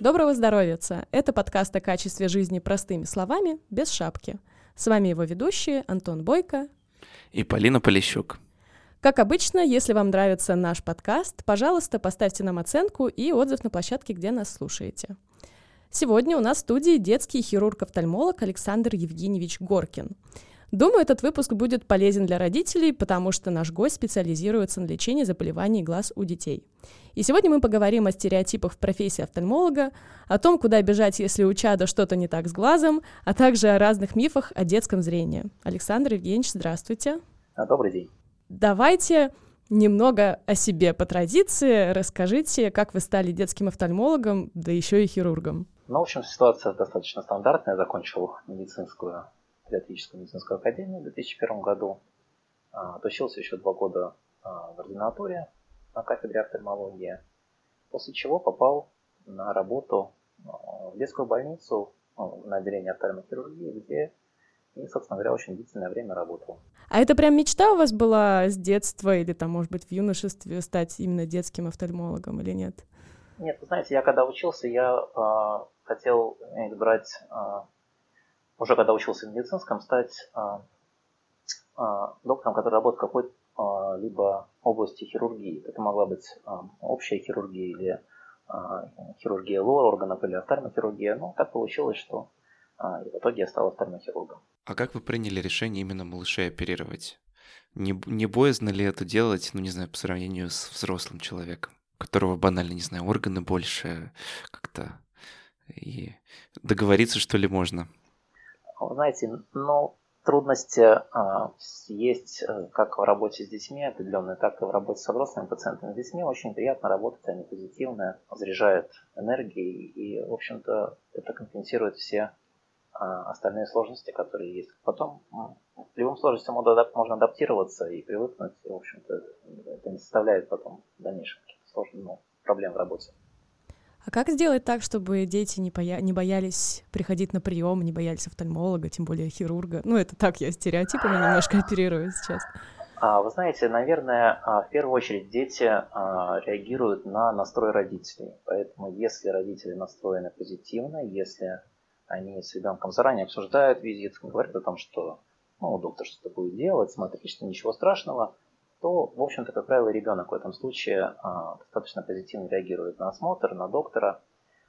Доброго здоровья! Это подкаст о качестве жизни простыми словами, без шапки. С вами его ведущие Антон Бойко и Полина Полищук. Как обычно, если вам нравится наш подкаст, пожалуйста, поставьте нам оценку и отзыв на площадке, где нас слушаете. Сегодня у нас в студии детский хирург-офтальмолог Александр Евгеньевич Горкин. Думаю, этот выпуск будет полезен для родителей, потому что наш гость специализируется на лечении заболеваний глаз у детей. И сегодня мы поговорим о стереотипах в профессии офтальмолога, о том, куда бежать, если у чада что-то не так с глазом, а также о разных мифах о детском зрении. Александр Евгеньевич, здравствуйте. А, добрый день. Давайте немного о себе по традиции. Расскажите, как вы стали детским офтальмологом, да еще и хирургом. Ну, в общем, ситуация достаточно стандартная. Я закончил медицинскую педиатрическую медицинскую академию в 2001 году. А, отучился еще два года а, в ординатуре на кафедре офтальмологии, после чего попал на работу а, в детскую больницу на отделение офтальмохирургии, где и, собственно говоря, очень длительное время работал. А это прям мечта у вас была с детства или там, может быть, в юношестве стать именно детским офтальмологом или нет? Нет, вы знаете, я когда учился, я э, хотел избрать э, уже когда учился в медицинском, стать а, а, доктором, который работает в какой-либо а, области хирургии. Это могла быть общая хирургия или хирургия лор органов или офтальмохирургия. Но так получилось, что а, в итоге я стал офтальмохирургом. А как вы приняли решение именно малышей оперировать? Не, не боязно ли это делать, ну не знаю, по сравнению с взрослым человеком, у которого банально, не знаю, органы больше как-то и договориться, что ли, можно? Знаете, ну, трудности а, есть э, как в работе с детьми определенные, так и в работе с взрослыми пациентами. С детьми очень приятно работать, они позитивные, заряжают энергией, и, в общем-то, это компенсирует все а, остальные сложности, которые есть. Потом в любом сложности можно адаптироваться и привыкнуть, и, в общем-то, это не составляет потом в дальнейшем сложных ну, проблем в работе. А как сделать так, чтобы дети не, боя... не боялись приходить на прием, не боялись офтальмолога, тем более хирурга? Ну, это так, я стереотипами немножко оперирую сейчас. А, вы знаете, наверное, а, в первую очередь дети а, реагируют на настрой родителей. Поэтому если родители настроены позитивно, если они с ребенком заранее обсуждают визит, говорят о том, что ну, доктор что-то будет делать, смотри, что ничего страшного – то, в общем-то, как правило, ребенок в этом случае а, достаточно позитивно реагирует на осмотр, на доктора.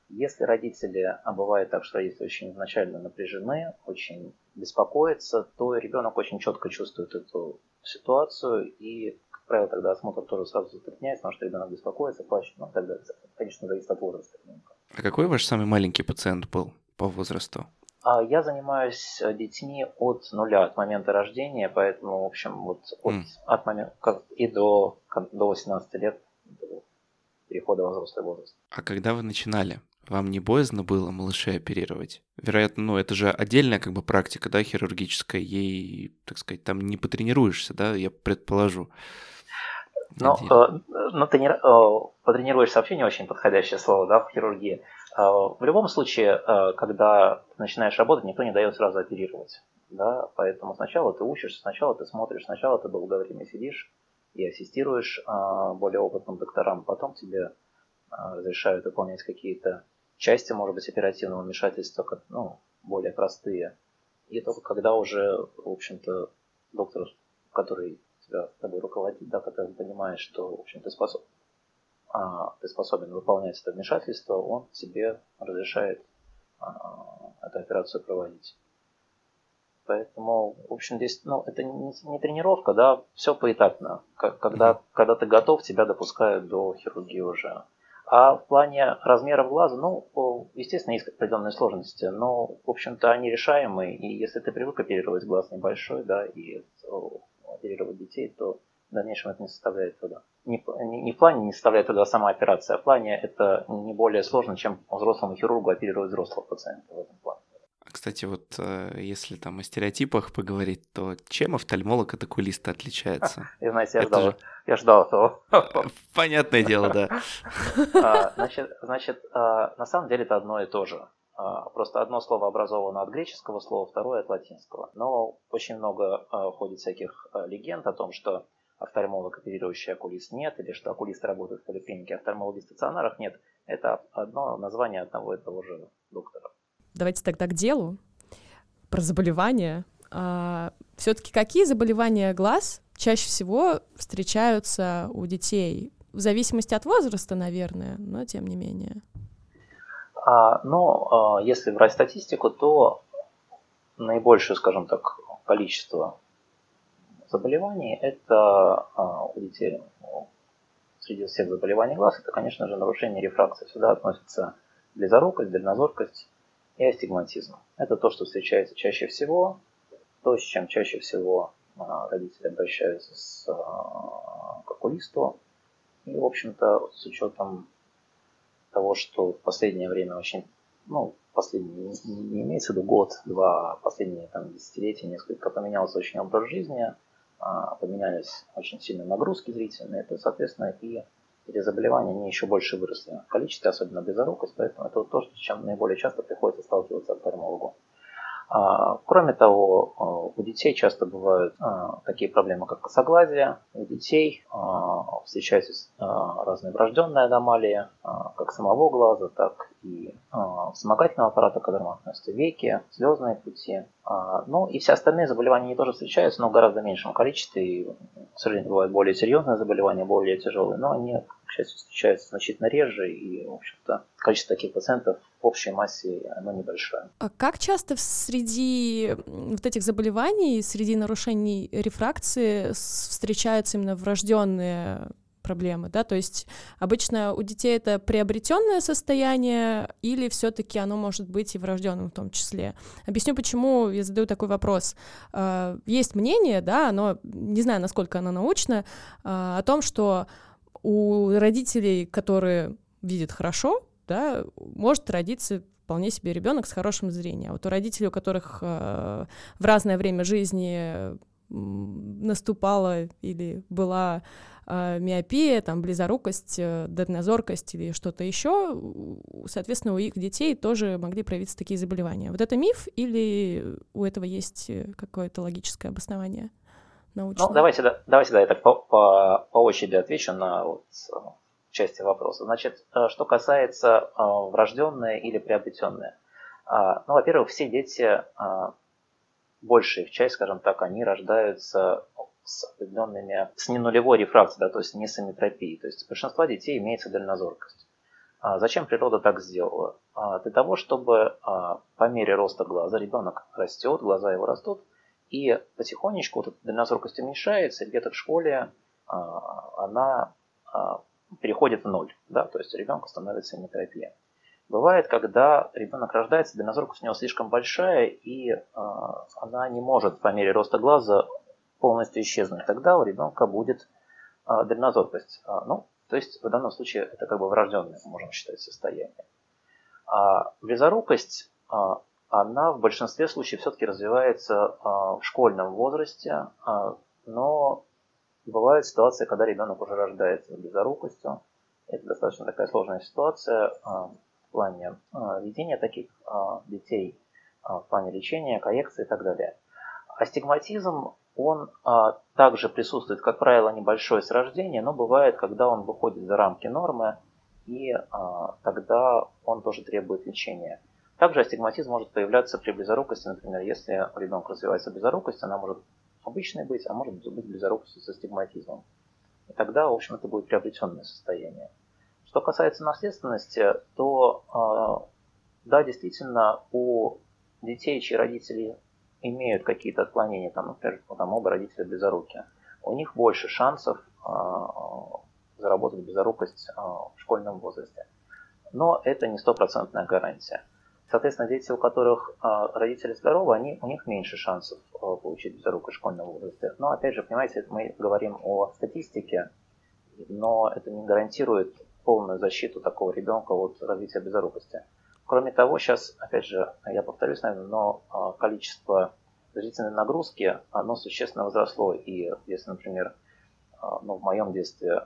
Если родители, а бывает так, что родители очень изначально напряжены, очень беспокоятся, то ребенок очень четко чувствует эту ситуацию, и, как правило, тогда осмотр тоже сразу затрудняется, потому что ребенок беспокоится, плачет, но тогда, конечно, зависит от возраста ребенка. А какой ваш самый маленький пациент был по возрасту? А я занимаюсь э, детьми от нуля, от момента рождения, поэтому, в общем, вот от, mm. от момента как, и до, до 18 лет, до перехода в взрослый возраст. А когда вы начинали, вам не боязно было малышей оперировать? Вероятно, ну, это же отдельная как бы практика, да, хирургическая, ей, так сказать, там не потренируешься, да, я предположу. Ну, э, ну не, э, потренируешься вообще не очень подходящее слово, да, в хирургии. А, в любом случае, а, когда ты начинаешь работать, никто не дает сразу оперировать. Да? Поэтому сначала ты учишься, сначала ты смотришь, сначала ты долгое время сидишь и ассистируешь а, более опытным докторам, потом тебе разрешают выполнять какие-то части, может быть, оперативного вмешательства, ну, более простые. И только когда уже, в общем-то, доктор, который тебя с тобой руководит, да, который понимает, что, в общем, ты способен ты способен выполнять это вмешательство, он тебе разрешает а, эту операцию проводить. Поэтому, в общем, здесь, ну, это не, не тренировка, да, все поэтапно. Когда, когда ты готов, тебя допускают до хирургии уже. А в плане размеров глаза, ну, естественно, есть определенные сложности, но, в общем-то, они решаемые. И если ты привык оперировать глаз небольшой, да, и оперировать детей, то в дальнейшем это не составляет труда. Не, не, не в плане не составляет труда сама операция, а в плане это не более сложно, чем взрослому хирургу оперировать взрослого пациента в этом плане. А, кстати, вот э, если там о стереотипах поговорить, то чем офтальмолог от окулиста отличается? Я, знаете, я ждал, же... я ждал этого. Понятное дело, да. А, значит, значит, а, на самом деле это одно и то же. Просто одно слово образовано от греческого слова, второе от латинского. Но очень много ходит всяких легенд о том, что офтальмолог, оперирующий окулист, нет, или что окулисты работают в поликлинике, офтальмологи в стационарах нет. Это одно название одного и того же доктора. Давайте тогда к делу. Про заболевания. А, Все-таки какие заболевания глаз чаще всего встречаются у детей? В зависимости от возраста, наверное, но тем не менее. А, ну, а, если брать статистику, то наибольшее, скажем так, количество заболеваний это а, у детей среди всех заболеваний глаз, это, конечно же, нарушение рефракции. Сюда относятся близорукость, дальнозоркость и астигматизм. Это то, что встречается чаще всего, то, с чем чаще всего а, родители обращаются с, а, к окулисту. И, в общем-то, с учетом того, что в последнее время очень, ну, последний, не имеется в виду год, два, последние там, десятилетия, несколько поменялся очень образ жизни, а, поменялись очень сильно нагрузки зрительные, то, соответственно, и эти заболевания, они еще больше выросли в количестве, особенно безорукость, поэтому это то, с чем наиболее часто приходится сталкиваться офтальмологу. А, кроме того, а, у детей часто бывают а, такие проблемы, как косоглазие. У детей встречаются разные врожденные аномалии, как самого глаза, так и вспомогательного аппарата, к которому веки, слезные пути. Ну и все остальные заболевания они тоже встречаются, но в гораздо меньшем количестве. И, к сожалению, бывают более серьезные заболевания, более тяжелые, но они к счастью, встречаются значительно реже, и, в общем-то, количество таких пациентов в общей массе, оно небольшое. А как часто среди вот этих заболеваний, среди нарушений рефракции встречаются именно врожденные проблемы, да, то есть обычно у детей это приобретенное состояние или все-таки оно может быть и врожденным в том числе. Объясню, почему я задаю такой вопрос. А, есть мнение, да, оно, не знаю, насколько оно научно, а, о том, что у родителей, которые видят хорошо, да, может родиться вполне себе ребенок с хорошим зрением. А вот у родителей, у которых э, в разное время жизни наступала или была миопия, там, близорукость, э, дальнозоркость или что-то еще, соответственно, у их детей тоже могли проявиться такие заболевания. Вот это миф или у этого есть э, какое-то логическое обоснование? научно? Ну, давайте, давайте да, я так по, по, по очереди отвечу на вот, э, части вопроса. Значит, э, что касается э, врожденное или приобретенное. Ну, во-первых, все дети, большая их часть, скажем так, они рождаются с определенными, с ненулевой рефракцией, да, то есть не с аметропией. То есть у большинства детей имеется дальнозоркость. Зачем природа так сделала? Для того, чтобы по мере роста глаза ребенок растет, глаза его растут, и потихонечку вот эта дальнозоркость уменьшается, где-то в школе а, она а, переходит в ноль, да, то есть ребенку становится нетерапия. Бывает, когда ребенок рождается, дальнозоркость у него слишком большая, и а, она не может по мере роста глаза полностью исчезнуть. Тогда у ребенка будет дальнозоркость. Ну, то есть в данном случае это как бы врожденное, можем считать, состояние. А близорукость она в большинстве случаев все-таки развивается а, в школьном возрасте, а, но бывают ситуации, когда ребенок уже рождается близорукостью. Это достаточно такая сложная ситуация а, в плане ведения таких детей, в плане лечения, коррекции и так далее. Астигматизм, он также присутствует, как правило, небольшой с рождения, но бывает, когда он выходит за рамки нормы, и тогда он тоже требует лечения. Также астигматизм может появляться при близорукости, например, если у ребенка развивается близорукость, она может обычной быть, а может быть близорукостью с астигматизмом. И тогда, в общем, это будет приобретенное состояние. Что касается наследственности, то а, да, действительно, у детей, чьи родители имеют какие-то отклонения, там, например, там, оба родителя близоруки, у них больше шансов а, заработать близорукость а, в школьном возрасте. Но это не стопроцентная гарантия. Соответственно, дети, у которых э, родители здоровы, они, у них меньше шансов получить близорукость в школьном возрасте. Но, опять же, понимаете, мы говорим о статистике, но это не гарантирует полную защиту такого ребенка от развития близорукости. Кроме того, сейчас, опять же, я повторюсь, наверное, но э, количество зрительной нагрузки, оно существенно возросло. И если, например, ну, в моем детстве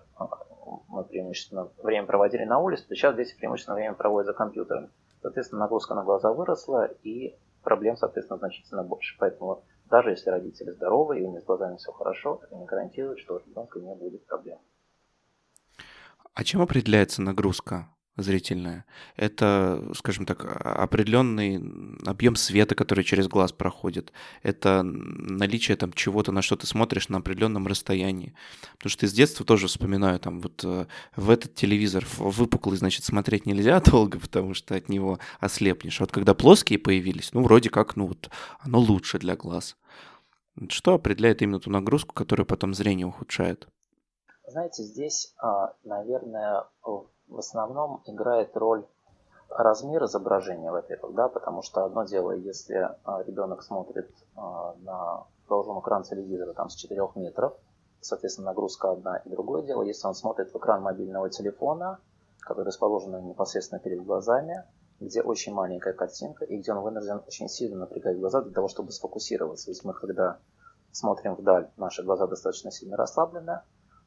мы преимущественно время проводили на улице, то сейчас дети преимущественно время проводят за компьютером. Соответственно, нагрузка на глаза выросла, и проблем, соответственно, значительно больше. Поэтому даже если родители здоровы и у них с глазами все хорошо, это не гарантирует, что у ребенка не будет проблем. А чем определяется нагрузка? Зрительное. Это, скажем так, определенный объем света, который через глаз проходит. Это наличие там чего-то, на что ты смотришь на определенном расстоянии. Потому что из детства тоже вспоминаю, там вот э, в этот телевизор выпуклый, значит, смотреть нельзя долго, потому что от него ослепнешь. А вот когда плоские появились, ну, вроде как, ну вот, оно лучше для глаз. Что определяет именно ту нагрузку, которая потом зрение ухудшает? Знаете, здесь, а, наверное, в основном играет роль размер изображения, во-первых, да, потому что одно дело, если а, ребенок смотрит а, на должен экран телевизора там с 4 метров, соответственно, нагрузка одна, и другое дело, если он смотрит в экран мобильного телефона, который расположен непосредственно перед глазами, где очень маленькая картинка, и где он вынужден очень сильно напрягать глаза для того, чтобы сфокусироваться. Ведь мы, когда смотрим вдаль, наши глаза достаточно сильно расслаблены,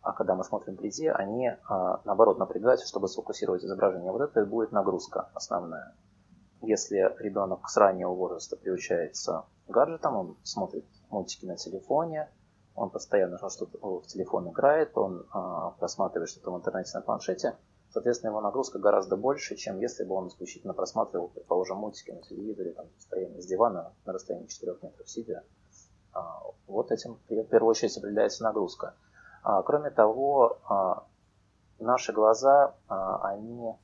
а когда мы смотрим вблизи, они, а, наоборот, напрягаются, чтобы сфокусировать изображение. Вот это и будет нагрузка основная. Если ребенок с раннего возраста приучается гаджетам, он смотрит мультики на телефоне, он постоянно что-то в телефон играет, он а, просматривает что-то в интернете на планшете, соответственно, его нагрузка гораздо больше, чем если бы он исключительно просматривал, предположим, мультики на телевизоре, там, постоянно с дивана на расстоянии 4 метров сидя. А, вот этим в первую очередь определяется нагрузка. А, кроме того, а, наши глаза, а, они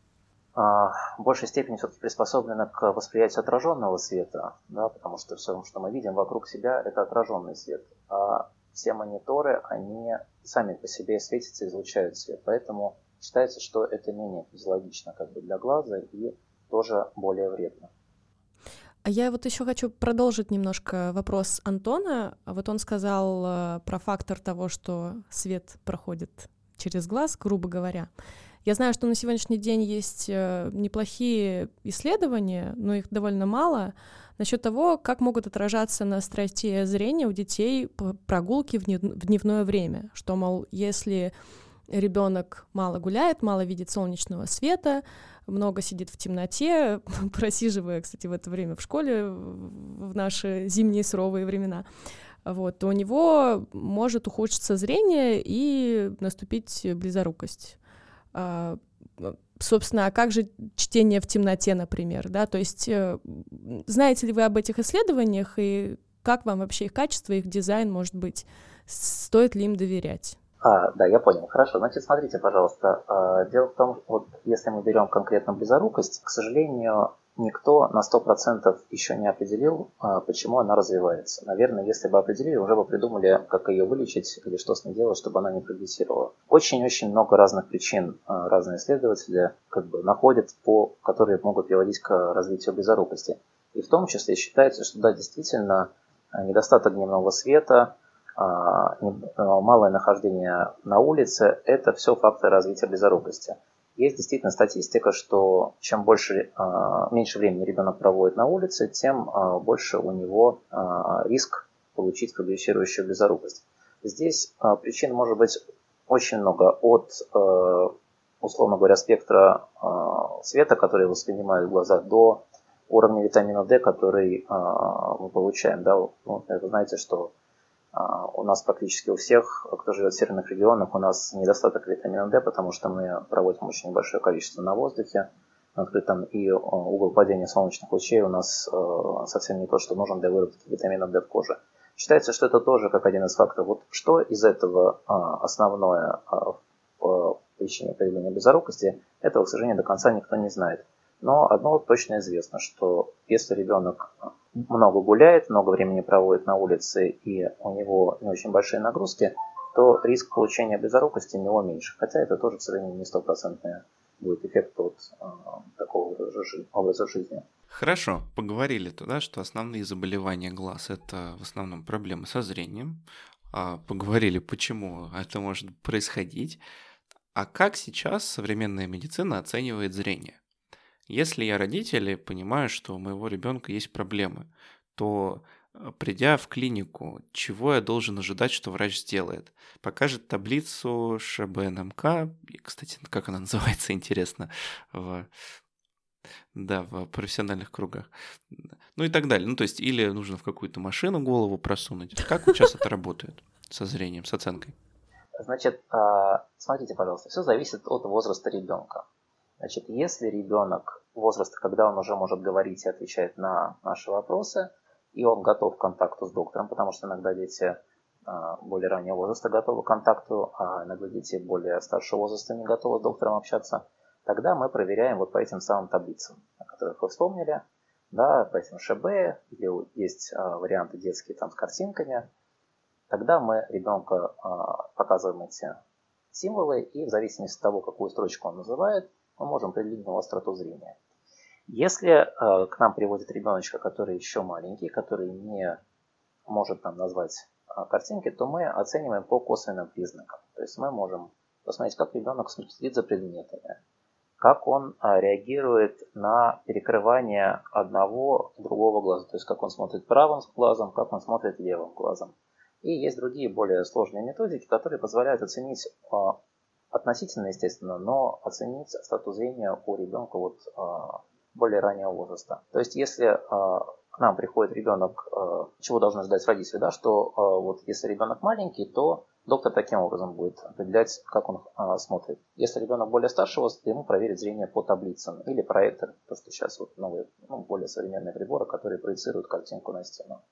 в большей степени все-таки приспособлены к восприятию отраженного света, да, потому что все, что мы видим вокруг себя, это отраженный свет. А все мониторы, они сами по себе светятся излучают свет. Поэтому считается, что это менее физиологично как бы для глаза и тоже более вредно. А я вот еще хочу продолжить немножко вопрос Антона. Вот он сказал э, про фактор того, что свет проходит через глаз, грубо говоря. Я знаю, что на сегодняшний день есть э, неплохие исследования, но их довольно мало, насчет того, как могут отражаться на остроте зрения у детей прогулки в дневное время. Что, мол, если ребенок мало гуляет, мало видит солнечного света, много сидит в темноте, просиживая, кстати, в это время в школе, в наши зимние суровые времена, вот, то у него может ухудшиться зрение и наступить близорукость. А, собственно, а как же чтение в темноте, например, да, то есть э, знаете ли вы об этих исследованиях и как вам вообще их качество, их дизайн может быть, стоит ли им доверять? А, да, я понял. Хорошо. Значит, смотрите, пожалуйста. А, дело в том, вот если мы берем конкретно близорукость, к сожалению, никто на 100% еще не определил, а, почему она развивается. Наверное, если бы определили, уже бы придумали, как ее вылечить или что с ней делать, чтобы она не прогрессировала. Очень-очень много разных причин а, разные исследователи как бы находят, по, которые могут приводить к развитию близорукости. И в том числе считается, что да, действительно, недостаток дневного света, малое нахождение на улице – это все факторы развития близорукости. Есть действительно статистика, что чем больше, а, меньше времени ребенок проводит на улице, тем больше у него риск получить прогрессирующую близорукость. Здесь причин может быть очень много от, условно говоря, спектра света, который воспринимают глаза, до уровня витамина D, который мы получаем. Да? Ну, вы знаете, что а, у нас практически у всех, кто живет в северных регионах, у нас недостаток витамина D, потому что мы проводим очень небольшое количество на воздухе, на открытом, и а, угол падения солнечных лучей у нас а, совсем не то, что нужен для выработки витамина D в коже. Считается, что это тоже как один из факторов. Вот что из этого основное в причине появления безорукости, этого, к сожалению, до конца никто не знает. Но одно точно известно, что если ребенок много гуляет, много времени проводит на улице и у него не очень большие нагрузки, то риск получения близорукости у него меньше. Хотя это тоже, к сожалению, не стопроцентный будет эффект от э, такого образа жизни. Хорошо, поговорили туда, что основные заболевания глаз – это в основном проблемы со зрением. А, поговорили, почему это может происходить. А как сейчас современная медицина оценивает зрение? Если я родитель и понимаю, что у моего ребенка есть проблемы, то э, придя в клинику, чего я должен ожидать, что врач сделает? Покажет таблицу ШБНМК, и, кстати, как она называется, интересно, в, да, в профессиональных кругах. Ну и так далее. Ну, то есть, или нужно в какую-то машину голову просунуть. Как сейчас это работает со зрением, с оценкой? Значит, а, смотрите, пожалуйста, все зависит от возраста ребенка. Значит, если ребенок возраста, когда он уже может говорить и отвечать на наши вопросы, и он готов к контакту с доктором, потому что иногда дети а, более раннего возраста готовы к контакту, а иногда дети более старшего возраста не готовы с доктором общаться, тогда мы проверяем вот по этим самым таблицам, о которых вы вспомнили, да, по этим ШБ, где есть а, варианты детские там с картинками, тогда мы ребенка а, показываем эти символы, и в зависимости от того, какую строчку он называет, мы можем определить его остроту зрения. Если к нам приводит ребеночка, который еще маленький, который не может нам назвать картинки, то мы оцениваем по косвенным признакам. То есть мы можем посмотреть, как ребенок следит за предметами, как он а, реагирует на перекрывание одного другого глаза, то есть как он смотрит правым глазом, как он смотрит левым глазом. И есть другие более сложные методики, которые позволяют оценить относительно, естественно, но оценить статус зрения у ребенка вот а, более раннего возраста. То есть если к нам приходит ребенок, чего должны ждать родители, да, что вот если ребенок маленький, то Доктор таким образом будет определять, как он а, смотрит. Если ребенок более старшего, то ему проверить зрение по таблицам или проектор, то что сейчас вот новые, ну, более современные приборы, которые проецируют картинку на стену.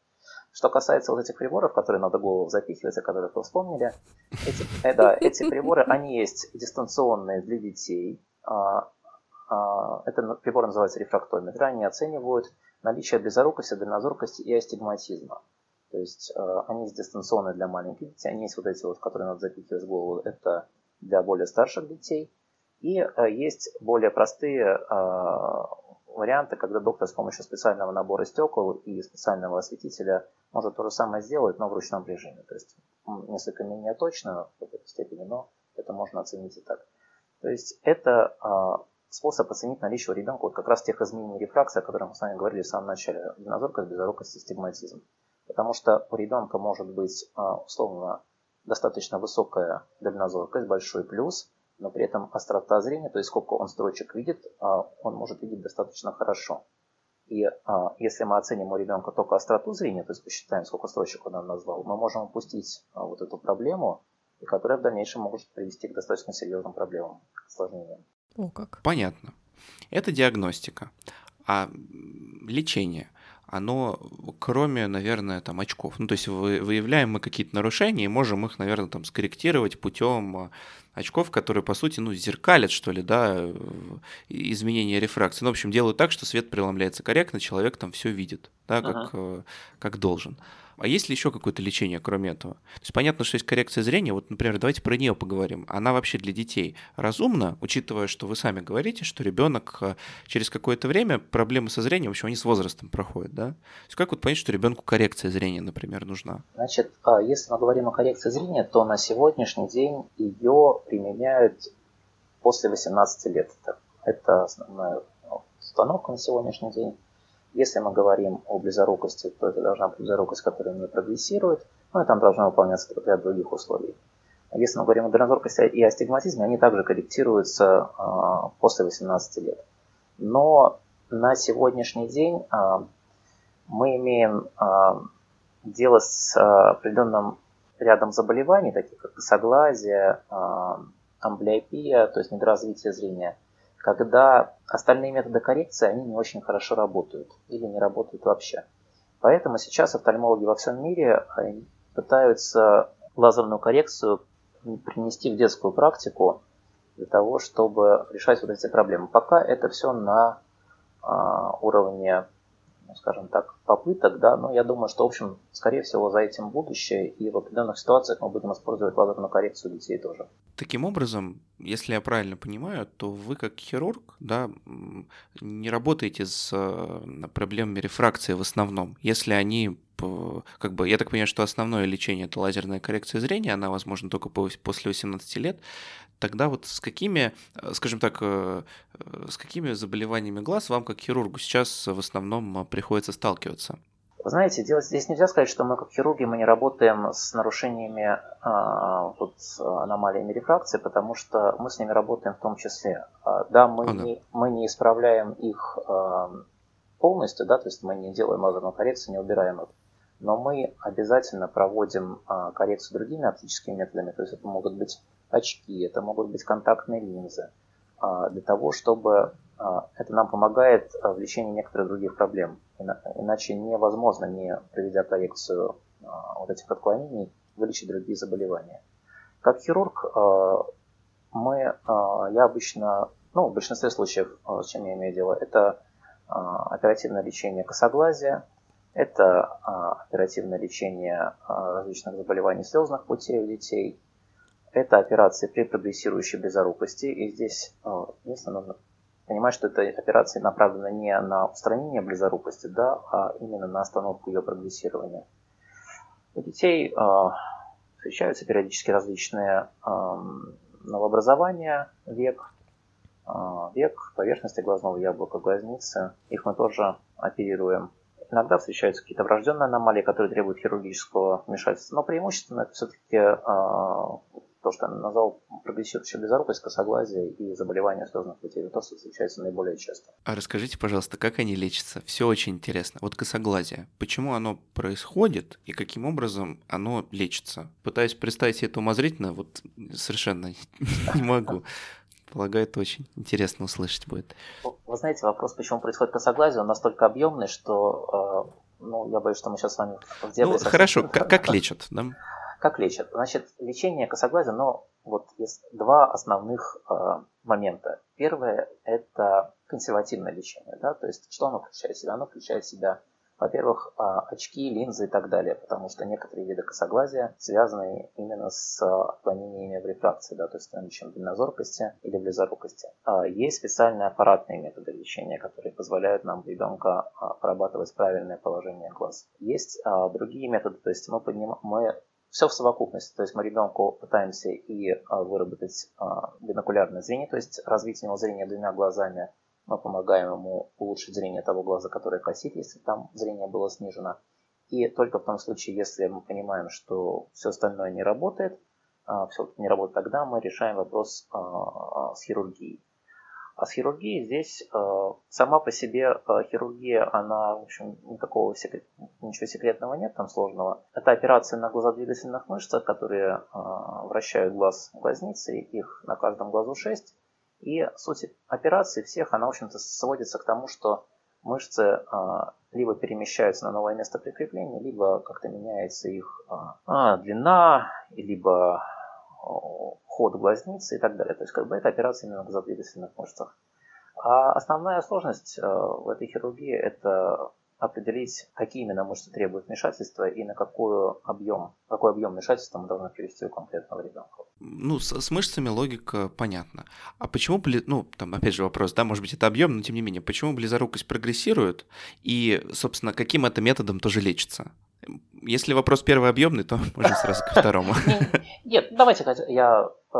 Что касается вот этих приборов, которые надо голову запихивать, о которых вы вспомнили, эти, э, да, эти приборы, они есть дистанционные для детей. А, а, это прибор называется рефрактометр. Они оценивают наличие близорукости, дальнозоркости и астигматизма. То есть э, они есть дистанционные для маленьких детей, они есть вот эти вот, которые надо запихивать в голову, это для более старших детей. И э, есть более простые э, варианты, когда доктор с помощью специального набора стекол и специального осветителя может то же самое сделать, но в ручном режиме. То есть несколько менее точно в какой-то степени, но это можно оценить и так. То есть это способ оценить наличие у ребенка вот как раз тех изменений рефракции, о которых мы с вами говорили в самом начале. Динозоркость, безорукость и стигматизм. Потому что у ребенка может быть а, условно достаточно высокая дальнозоркость, большой плюс, но при этом острота зрения, то есть сколько он строчек видит, а, он может видеть достаточно хорошо. И а, если мы оценим у ребенка только остроту зрения, то есть посчитаем, сколько строчек он нам назвал, мы можем упустить вот эту проблему, и которая в дальнейшем может привести к достаточно серьезным проблемам, к осложнениям. О, как. Понятно. Это диагностика. А лечение – оно, кроме, наверное, там очков. Ну, то есть вы, выявляем мы какие-то нарушения и можем их, наверное, там скорректировать путем а, очков, которые, по сути, ну, зеркалят, что ли, да, изменение рефракции. Ну, в общем, делают так, что свет преломляется корректно, человек там все видит, да, как, ага. как должен. А есть ли еще какое-то лечение, кроме этого? То есть понятно, что есть коррекция зрения. Вот, например, давайте про нее поговорим. Она вообще для детей разумна, учитывая, что вы сами говорите, что ребенок э, через какое-то время проблемы со зрением, в общем, они с возрастом проходят, да? То есть как вот понять, что ребенку коррекция зрения, например, нужна? Значит, а, если мы говорим о коррекции зрения, то на сегодняшний день ее применяют после 18 лет. Это основная установка на сегодняшний день. Если мы говорим о близорукости, то это должна быть близорукость, которая не прогрессирует, ну и там должна выполняться ряд других условий. А если мы говорим о дальнозоркости и астигматизме, они также корректируются э, после 18 лет. Но на сегодняшний день э, мы имеем э, дело с определенным рядом заболеваний, таких как косоглазие, амблиопия, то есть недоразвитие зрения – когда остальные методы коррекции, они не очень хорошо работают или не работают вообще. Поэтому сейчас офтальмологи во всем мире пытаются лазерную коррекцию принести в детскую практику для того, чтобы решать вот эти проблемы. Пока это все на а, уровне ну, скажем так, попыток, да, но я думаю, что, в общем, скорее всего, за этим будущее, и в определенных ситуациях мы будем использовать лазерную коррекцию детей тоже. Таким образом, если я правильно понимаю, то вы как хирург, да, не работаете с э, проблемами рефракции в основном. Если они как бы, я так понимаю, что основное лечение это лазерная коррекция зрения, она возможна только после 18 лет, тогда вот с какими, э, скажем так, э, э, с какими заболеваниями глаз вам, как хирургу, сейчас в основном приходится сталкиваться? Вы знаете, делать здесь нельзя сказать, что мы как хирурги мы не работаем с нарушениями а, вот, аномалиями рефракции, потому что мы с ними работаем в том числе. А, да, мы, а, не, мы не исправляем их а, полностью, да, то есть мы не делаем лазерную коррекцию, не убираем их но мы обязательно проводим а, коррекцию другими оптическими методами, то есть это могут быть очки, это могут быть контактные линзы, для того, чтобы это нам помогает в лечении некоторых других проблем. Иначе невозможно, не проведя коррекцию вот этих отклонений, вылечить другие заболевания. Как хирург мы, я обычно, ну, в большинстве случаев, с чем я имею дело, это оперативное лечение косоглазия, это оперативное лечение различных заболеваний слезных путей у детей, это операции при прогрессирующей близорукости, и здесь единственное нужно понимать, что эта операция направлена не на устранение близорукости, да, а именно на остановку ее прогрессирования. У детей встречаются периодически различные новообразования век, а, век, поверхности глазного яблока, глазницы. Их мы тоже оперируем. Иногда встречаются какие-то врожденные аномалии, которые требуют хирургического вмешательства, но преимущественно это все-таки а, то, что я назвал прогрессирующая близорукость, косоглазие и заболевания слезных путей. Это то, что встречается наиболее часто. А расскажите, пожалуйста, как они лечатся? Все очень интересно. Вот косоглазие. Почему оно происходит и каким образом оно лечится? Пытаюсь представить себе это умозрительно, вот совершенно не могу. Полагаю, это очень интересно услышать будет. Вы знаете, вопрос, почему происходит косоглазие, он настолько объемный, что э, ну, я боюсь, что мы сейчас с вами в Ну, хорошо, как, как лечат? Да? Как лечат? Значит, лечение косоглазия, но вот есть два основных э, момента. Первое – это консервативное лечение. Да? То есть, что оно включает в себя? Оно включает в себя во-первых, а, очки, линзы и так далее, потому что некоторые виды косоглазия связаны именно с отклонениями в рефракции, да, то есть наличием дальнозоркости или близорукости. А, есть специальные аппаратные методы лечения, которые позволяют нам ребенка а, прорабатывать правильное положение глаз. Есть другие методы, то есть мы, подним... мы все в совокупности. То есть мы ребенку пытаемся и выработать бинокулярное зрение, то есть развить у него зрение двумя глазами, мы помогаем ему улучшить зрение того глаза, который косит, если там зрение было снижено. И только в том случае, если мы понимаем, что все остальное не работает, а, все не работает, тогда мы решаем вопрос а, с хирургией. А с хирургией здесь а, сама по себе хирургия, она, в общем, никакого секрет, ничего секретного нет там сложного. Это операция на глазодвигательных мышцах, которые вращают глаз глазницы, их на каждом глазу 6. И суть операции всех, она, в общем-то, сводится к тому, что мышцы либо перемещаются на новое место прикрепления, либо как-то меняется их а длина, либо ход глазницы и так далее. То есть как бы это операция именно в задвигательных мышцах. А основная сложность а, в этой хирургии это определить, какие именно мышцы требуют вмешательства и на какой объем, какой объем вмешательства мы должны привести у конкретного ребенка. Ну, с, с мышцами логика понятна. А почему, ну, там, опять же вопрос, да, может быть, это объем, но тем не менее, почему близорукость прогрессирует и, собственно, каким это методом тоже лечится? Если вопрос первый объемный, то можем сразу ко второму. Нет, давайте я э,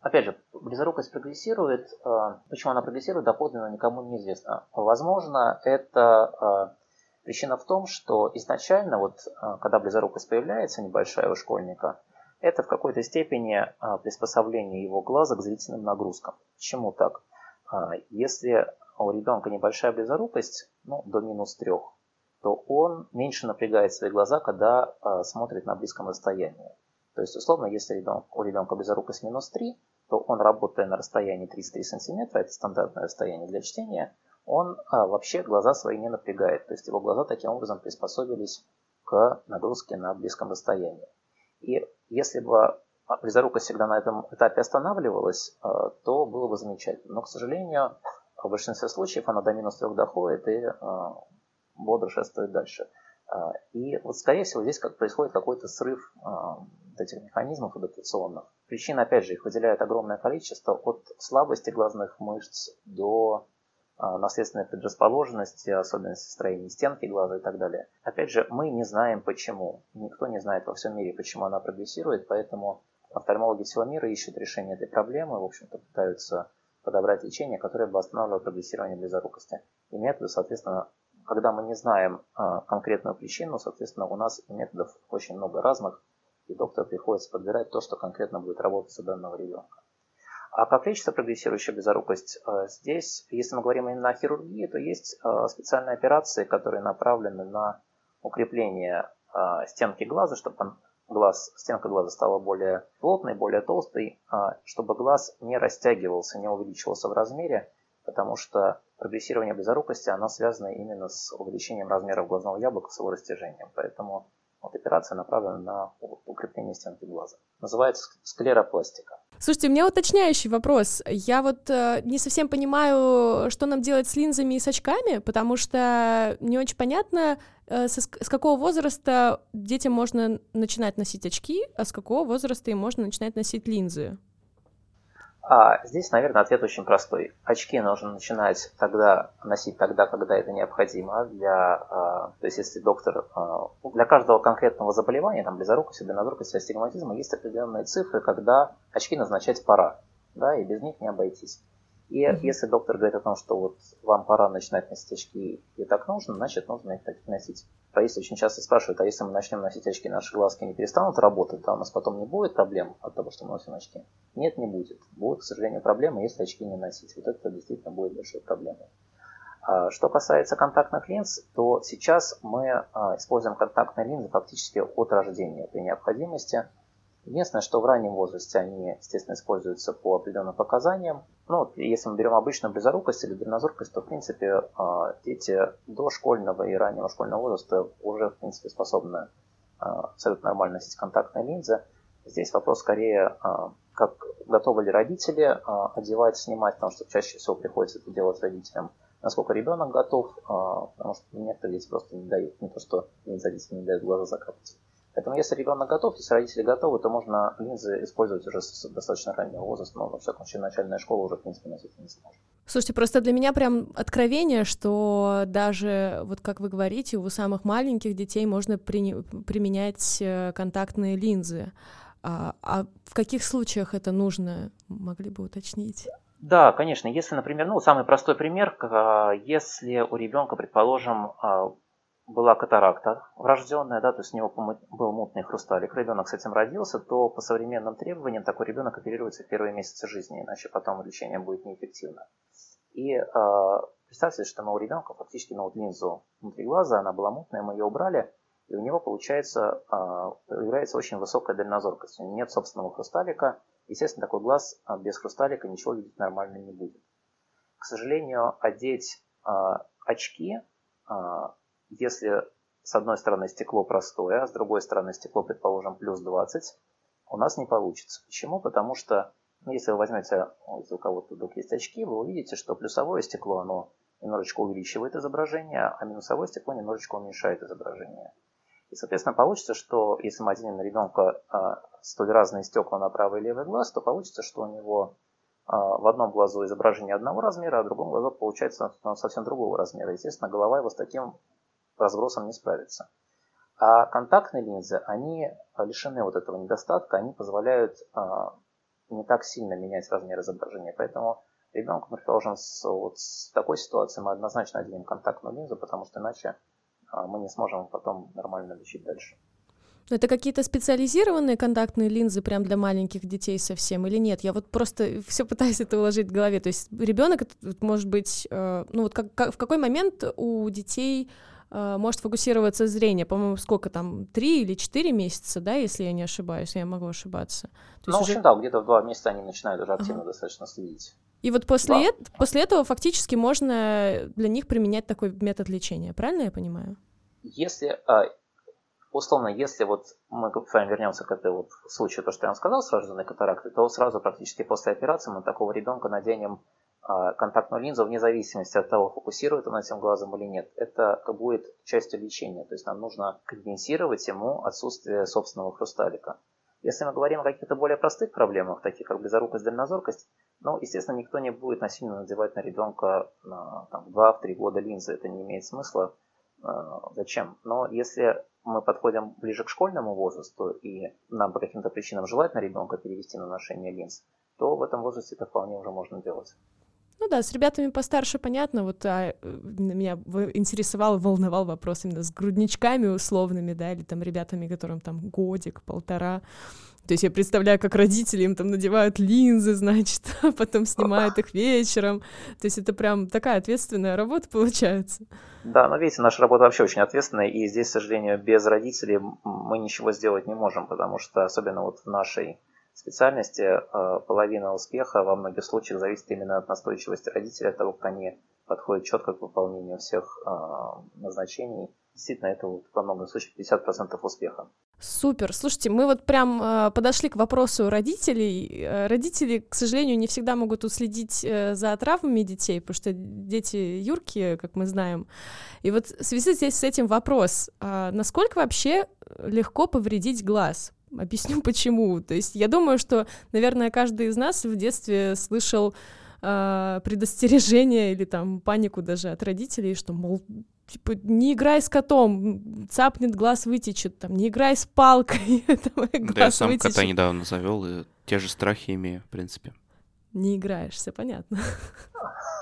Опять же, близорукость прогрессирует. Э, почему она прогрессирует, доподлинно никому не известно. Возможно, это э, Причина в том, что изначально, вот, когда близорукость появляется небольшая у школьника, это в какой-то степени приспособление его глаза к зрительным нагрузкам. Почему так? Если у ребенка небольшая близорукость, ну, до минус трех, то он меньше напрягает свои глаза, когда смотрит на близком расстоянии. То есть, условно, если ребенок, у ребенка близорукость минус 3, то он, работая на расстоянии 33 см, это стандартное расстояние для чтения, он а, вообще глаза свои не напрягает. То есть его глаза таким образом приспособились к нагрузке на близком расстоянии. И если бы близорукость всегда на этом этапе останавливалась, а, то было бы замечательно. Но, к сожалению, в большинстве случаев она до минус 3 доходит и а, бодро шествует дальше. А, и вот, скорее всего, здесь как происходит какой-то срыв этих механизмов адаптационных. Причин, опять же, их выделяет огромное количество, от слабости глазных мышц до а, наследственной предрасположенности, особенности строения стенки глаза и так далее. Опять же, мы не знаем почему. Никто не знает во всем мире, почему она прогрессирует, поэтому офтальмологи всего мира ищут решение этой проблемы, в общем-то пытаются подобрать лечение, которое бы останавливало прогрессирование близорукости. И методы, соответственно, когда мы не знаем а, конкретную причину, соответственно, у нас методов очень много разных, и доктору приходится подбирать то, что конкретно будет работать у данного ребенка. А как лечится прогрессирующая близорукость? Э, здесь, если мы говорим именно о хирургии, то есть э, специальные операции, которые направлены на укрепление стенки глаза, чтобы глаз, стенка глаза стала более плотной, более толстой, а, чтобы глаз не растягивался, не увеличивался в размере, потому что прогрессирование близорукости, оно связано именно с увеличением размеров глазного яблока с его растяжением. Поэтому вот операция направлена на укрепление стенки глаза. Называется склеропластика. Слушайте, у меня уточняющий вопрос. Я вот э, не совсем понимаю, что нам делать с линзами и с очками, потому что не очень понятно, э, с, с какого возраста детям можно начинать носить очки, а с какого возраста им можно начинать носить линзы. А здесь, наверное, ответ очень простой. Очки нужно начинать тогда носить тогда, когда это необходимо. Для, а, то есть, если доктор а, для каждого конкретного заболевания, там, близорукости, дальнозоркости, астигматизма, есть определенные цифры, когда очки назначать пора, да, и без них не обойтись. И mm-hmm. если доктор говорит о том, что вот вам пора начинать носить очки, и так нужно, значит, нужно их так носить. Если очень часто спрашивают, а если мы начнем носить очки, наши глазки не перестанут работать, то у нас потом не будет проблем от того, что мы носим очки? Нет, не будет. Будут, к сожалению, проблемы, если очки не носить. Вот это действительно будет большой проблемой. А, что касается контактных линз, то сейчас мы а, используем контактные линзы фактически от рождения при необходимости. Единственное, что в раннем возрасте они, естественно, используются по определенным показаниям. Ну, если мы берем обычную близорукость или дальнозоркость, то, в принципе, а, дети до школьного и раннего школьного возраста уже, в принципе, способны а, абсолютно нормально носить контактные линзы. Здесь вопрос скорее, а, как готовы ли родители одевать, снимать, потому что чаще всего приходится это делать родителям. Насколько ребенок готов, потому что некоторые дети просто не дают, не то что родители не дают глаза закапать. Поэтому если ребенок готов, если родители готовы, то можно линзы использовать уже с достаточно раннего возраста, но во всяком случае начальная школа уже, в принципе, носить не сможет. Слушайте, просто для меня прям откровение, что даже, вот как вы говорите, у самых маленьких детей можно при... применять э, контактные линзы. А, а в каких случаях это нужно, могли бы уточнить? Да, конечно. Если, например, ну, самый простой пример, если у ребенка, предположим, а, была катаракта врожденная, да, то есть у него был мутный хрусталик, ребенок с этим родился, то по современным требованиям такой ребенок оперируется в первые месяцы жизни, иначе потом лечение будет неэффективно. И э, представьте, что мы у ребенка фактически ну, вот линзу внутри глаза, она была мутная, мы ее убрали, и у него получается, э, появляется очень высокая дальнозоркость. У него нет собственного хрусталика, естественно, такой глаз без хрусталика ничего видеть нормально не будет. К сожалению, одеть э, очки если с одной стороны стекло простое, а с другой стороны стекло, предположим, плюс 20, у нас не получится. Почему? Потому что, ну, если вы возьмете, если у кого-то вдруг есть очки, вы увидите, что плюсовое стекло, оно немножечко увеличивает изображение, а минусовое стекло немножечко уменьшает изображение. И, соответственно, получится, что если мы оденем на ребенка а, столь разные стекла на правый и левый глаз, то получится, что у него а, в одном глазу изображение одного размера, а в другом глазу получается совсем другого размера. Естественно, голова его с таким разбросом не справится. А контактные линзы, они лишены вот этого недостатка, они позволяют а, не так сильно менять размер изображения. Поэтому ребенку, предположим, с, вот с такой ситуацией мы однозначно оденем контактную линзу, потому что иначе а, мы не сможем потом нормально лечить дальше. Это какие-то специализированные контактные линзы прям для маленьких детей совсем или нет? Я вот просто все пытаюсь это уложить в голове. То есть ребенок может быть, э, ну вот как, как, в какой момент у детей может фокусироваться зрение, по-моему, сколько там, три или четыре месяца, да, если я не ошибаюсь, я могу ошибаться. То ну, в общем, уже... да, где-то в два месяца они начинают уже активно ага. достаточно следить. И вот после, да. э- после этого фактически можно для них применять такой метод лечения, правильно я понимаю? Если, а, условно, если вот мы с вами вернемся к этой вот случаю, то, что я вам сказал, с рожденной катарактой, то сразу практически после операции мы такого ребенка наденем контактную линзу вне зависимости от того, фокусирует он этим глазом или нет. Это будет частью лечения. То есть нам нужно компенсировать ему отсутствие собственного хрусталика. Если мы говорим о каких-то более простых проблемах, таких как близорукость, дальнозоркость, ну, естественно, никто не будет насильно надевать на ребенка на там, 2-3 года линзы. Это не имеет смысла. А, зачем? Но если мы подходим ближе к школьному возрасту, и нам по каким-то причинам желательно ребенка перевести на ношение линз, то в этом возрасте это вполне уже можно делать. Ну да, с ребятами постарше понятно, вот а, меня интересовал, волновал вопрос именно с грудничками условными, да, или там ребятами, которым там годик, полтора. То есть я представляю, как родители им там надевают линзы, значит, а потом снимают их вечером. То есть это прям такая ответственная работа получается. Да, но видите, наша работа вообще очень ответственная, и здесь, к сожалению, без родителей мы ничего сделать не можем, потому что особенно вот в нашей специальности э, половина успеха во многих случаях зависит именно от настойчивости родителей, от того, как они подходят четко к выполнению всех э, назначений. Действительно, это вот во многих случаях 50% успеха. Супер. Слушайте, мы вот прям э, подошли к вопросу родителей. Э, родители, к сожалению, не всегда могут уследить э, за травмами детей, потому что дети юркие, как мы знаем. И вот в связи здесь с этим вопрос. Э, насколько вообще легко повредить глаз? Объясню почему. То есть я думаю, что, наверное, каждый из нас в детстве слышал э, предостережение или там панику даже от родителей, что, мол, типа, не играй с котом, цапнет, глаз вытечет, там, не играй с палкой, Да, я сам кота недавно завел, и те же страхи имею, в принципе. Не играешь, все понятно.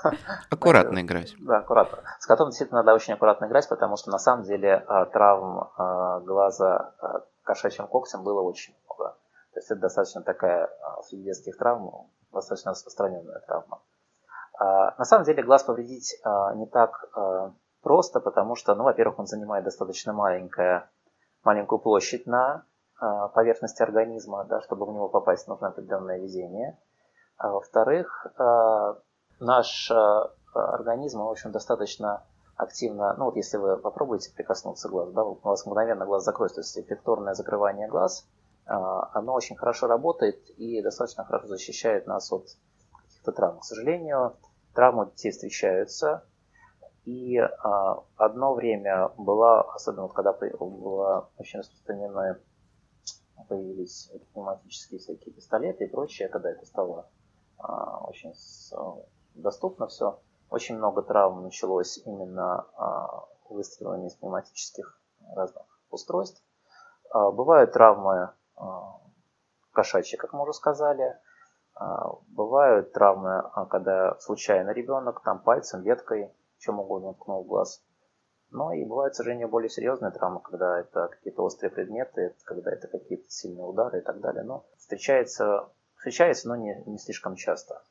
Аккуратно играть. Да, аккуратно. С котом действительно надо очень аккуратно играть, потому что на самом деле а, травм а, глаза кошачьим когтем было очень много. То есть это достаточно такая среди детских травм, достаточно распространенная травма. На самом деле глаз повредить не так просто, потому что, ну, во-первых, он занимает достаточно маленькое, маленькую площадь на поверхности организма, да, чтобы в него попасть, нужно определенное везение. А во-вторых, наш организм, в общем, достаточно активно, ну вот если вы попробуете прикоснуться к глазу, да, у вас мгновенно глаз закроется, то есть эффекторное закрывание глаз, оно очень хорошо работает и достаточно хорошо защищает нас от каких-то травм. К сожалению, травмы детей встречаются, и а, одно время была, особенно вот когда была очень распространены, появились пневматические всякие пистолеты и прочее, когда это стало а, очень доступно все, очень много травм началось именно а, выстрелами из пневматических разных устройств. А, бывают травмы а, кошачьи, как мы уже сказали. Бывают травмы, когда случайно ребенок там пальцем, веткой чем угодно ткнул глаз. Но и бывают, к сожалению, более серьезные травмы, когда это какие-то острые предметы, когда это какие-то сильные удары и так далее. Но встречается, встречается но не, не слишком часто.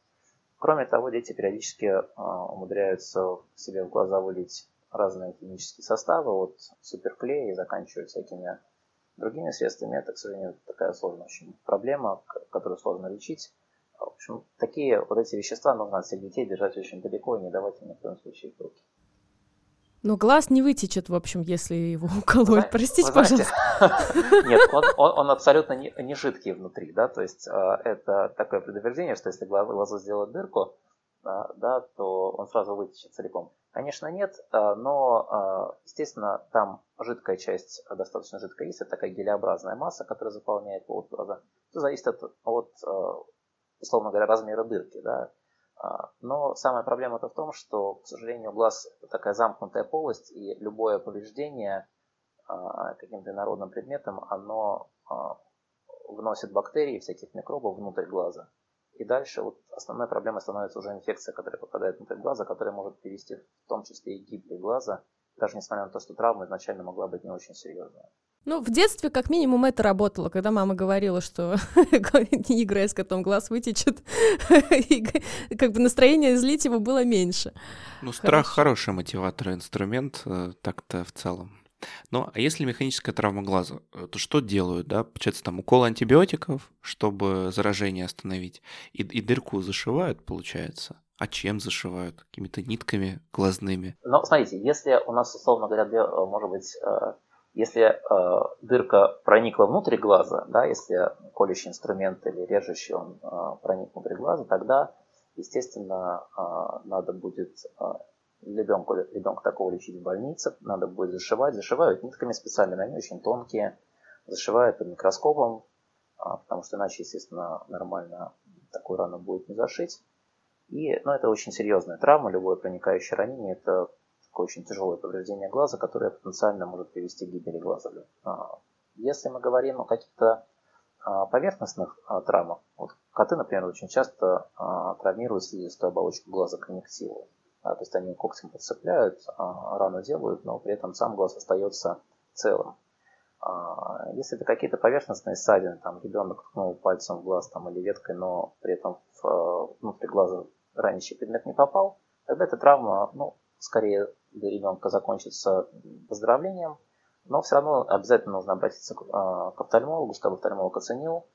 Кроме того, дети периодически а, умудряются себе в глаза вылить разные химические составы, от суперклея и заканчивая всякими другими средствами. Это, к сожалению, такая сложная очень проблема, которую сложно лечить. В общем, такие вот эти вещества нужно от всех детей держать очень далеко и не давать им ни в коем случае в руки. Но глаз не вытечет, в общем, если его уколоть. Вы, Простите, вы знаете, пожалуйста. Нет, он, он, он абсолютно не, не жидкий внутри, да, то есть э, это такое предупреждение, что если глазу сделать дырку, э, да, то он сразу вытечет целиком. Конечно, нет, э, но, э, естественно, там жидкая часть, достаточно жидкая есть, это такая гелеобразная масса, которая заполняет полость глаза. Все зависит от, от э, условно говоря, размера дырки, да, но самая проблема-то в том, что, к сожалению, глаз – это такая замкнутая полость, и любое повреждение а, каким-то инородным предметом, оно а, вносит бактерии, всяких микробов внутрь глаза. И дальше вот основной проблемой становится уже инфекция, которая попадает внутрь глаза, которая может привести в том числе и гибели глаза, даже несмотря на то, что травма изначально могла быть не очень серьезная. Ну, в детстве, как минимум, это работало, когда мама говорила, что не играй с котом, глаз вытечет, и как бы настроение злить его было меньше. Ну, страх хороший мотиватор, инструмент э, так-то в целом. Ну, а если механическая травма глаза, э, то что делают, да? Получается, там укол антибиотиков, чтобы заражение остановить, и, и дырку зашивают, получается? А чем зашивают? Какими-то нитками глазными? Ну, смотрите, если у нас, условно говоря, э, может быть, если э, дырка проникла внутрь глаза, да, если колющий инструмент или режущий он э, проник внутрь глаза, тогда, естественно, э, надо будет э, ребенку, ребенка такого лечить в больнице, надо будет зашивать. Зашивают нитками специальными, они очень тонкие, зашивают под микроскопом, э, потому что иначе, естественно, нормально такую рану будет не зашить. И, ну, это очень серьезная травма, любое проникающее ранение, это такое очень тяжелое повреждение глаза, которое потенциально может привести к гибели глаза. А, если мы говорим о каких-то а, поверхностных а, травмах, вот коты, например, очень часто травмируют слизистую оболочку глаза конъюнктиву. То есть они когтем подцепляют, рану делают, но при этом сам глаз остается целым. Если это какие-то поверхностные ссадины, там ребенок ткнул пальцем в глаз там, или веткой, но при этом в, внутрь глаза ранящий предмет не попал, тогда эта травма, ну, скорее для ребенка закончится выздоровлением, но все равно обязательно нужно обратиться к, а, офтальмологу, чтобы офтальмолог оценил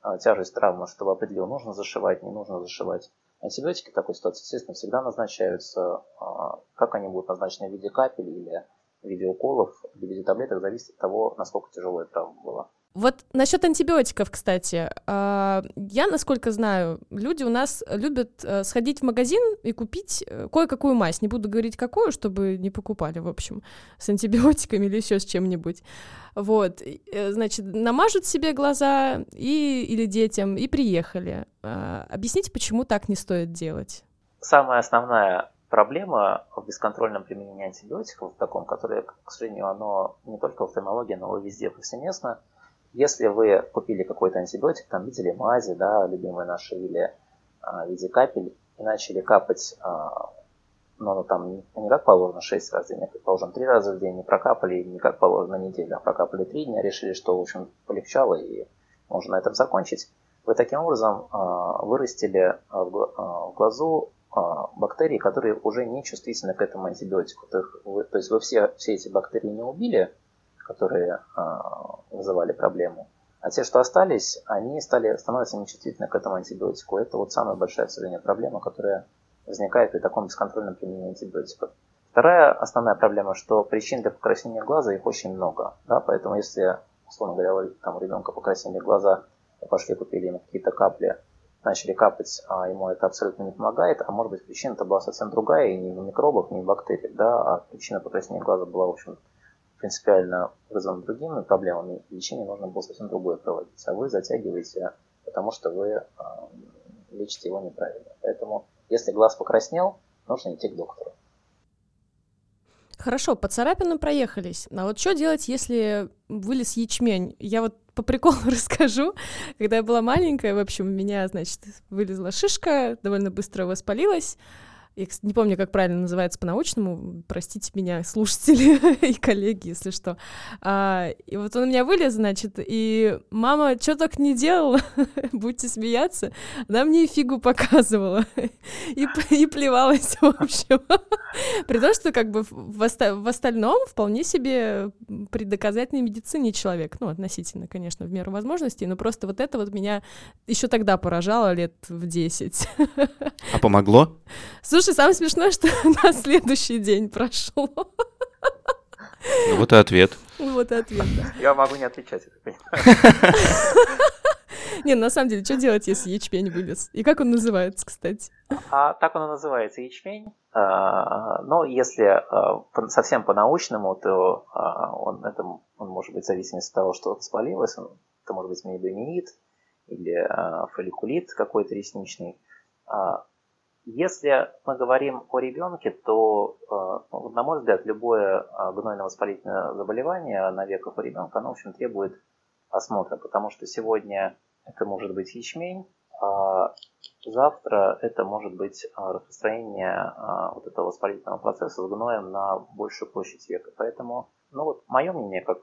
а, тяжесть травмы, чтобы определил, нужно зашивать, не нужно зашивать. Антибиотики в такой ситуации, естественно, всегда назначаются. Как они будут назначены в виде капель или в виде уколов, в виде таблеток, зависит от того, насколько тяжелая травма была. Вот насчет антибиотиков, кстати. А, я, насколько знаю, люди у нас любят э, сходить в магазин и купить э, кое-какую мазь. Не буду говорить какую, чтобы не покупали, в общем, с антибиотиками или еще с чем-нибудь. Вот, э, значит, намажут себе глаза и, или детям и приехали. А, объясните, почему так не стоит делать? Самая основная проблема в бесконтрольном применении антибиотиков, в таком, которое, к сожалению, оно не только в офтальмологии, но и везде повсеместно, если вы купили какой-то антибиотик, там, видели мази, да, любимые наши, или а, в виде капель, и начали капать, а, ну, там, не как положено 6 раз в день, а, предположим, 3 раза в день, не прокапали, не как положено неделю, а прокапали 3 дня, решили, что, в общем, полегчало, и можно на этом закончить. Вы таким образом а, вырастили в, а, в глазу а, бактерии, которые уже не чувствительны к этому антибиотику. То есть вы все, все эти бактерии не убили, которые а, вызывали проблему. А те, что остались, они стали, становятся нечувствительны к этому антибиотику. Это вот самая большая, к сожалению, проблема, которая возникает при таком бесконтрольном применении антибиотиков. Вторая основная проблема, что причин для покраснения глаза их очень много. Да? Поэтому если, условно говоря, там у ребенка покраснели глаза, пошли купили ему какие-то капли, начали капать, а ему это абсолютно не помогает, а может быть причина-то была совсем другая, и не в микробах, не в бактериях, да, а причина покраснения глаза была, в общем, принципиально вызван другими проблемами, лечение нужно было совсем другое проводить. А вы затягиваете, потому что вы э, лечите его неправильно. Поэтому, если глаз покраснел, нужно идти к доктору. Хорошо, по царапинам проехались. А вот что делать, если вылез ячмень? Я вот по приколу расскажу. Когда я была маленькая, в общем, у меня, значит, вылезла шишка, довольно быстро воспалилась. Я не помню, как правильно называется по-научному, простите меня, слушатели и коллеги, если что. А, и вот он у меня вылез, значит, и мама что так не делала, будьте смеяться, она мне фигу показывала и, и плевалась, в общем. При том, что как бы в, оста- в остальном вполне себе при доказательной медицине человек, ну, относительно, конечно, в меру возможностей, но просто вот это вот меня еще тогда поражало лет в 10. А помогло? Слушай, самое смешное, что на следующий день прошло. Ну, вот и ответ. Вот и ответ, да. Я могу не отвечать, это Не, на самом деле, что делать, если ячмень вылез? И как он называется, кстати? А так он и называется ячмень. А, но если а, совсем по-научному, то а, он, это, он может быть в зависимости от того, что воспалилось. Это может быть мейбомиит или фолликулит какой-то ресничный. Если мы говорим о ребенке, то, э, на мой взгляд, любое э, гнойно-воспалительное заболевание на веках у ребенка, оно, в общем, требует осмотра, потому что сегодня это может быть ячмень, а завтра это может быть э, распространение вот этого воспалительного процесса с гноем на большую площадь века. Поэтому, ну вот, мое мнение как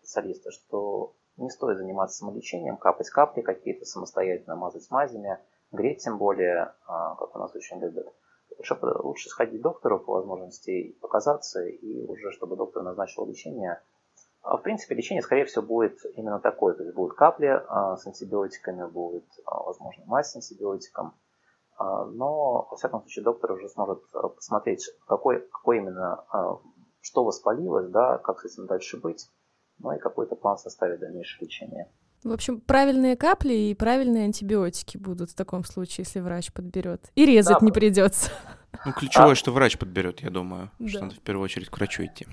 специалиста, что не стоит заниматься самолечением, капать капли какие-то самостоятельно, мазать мазями – греть тем более, а, как у нас очень любят. Лучше, лучше сходить к доктору по возможности показаться, и уже чтобы доктор назначил лечение. А, в принципе, лечение, скорее всего, будет именно такое. То есть будут капли а, с антибиотиками, будет, возможно, мазь с антибиотиком. Но, во всяком случае, доктор уже сможет посмотреть, какой, какой именно, что воспалилось, да, как с этим дальше быть, ну и какой-то план составить дальнейшее лечение. В общем, правильные капли и правильные антибиотики будут в таком случае, если врач подберет. И резать да, не придется. Ну, ключевое, а? что врач подберет, я думаю, да. что надо в первую очередь к врачу идти.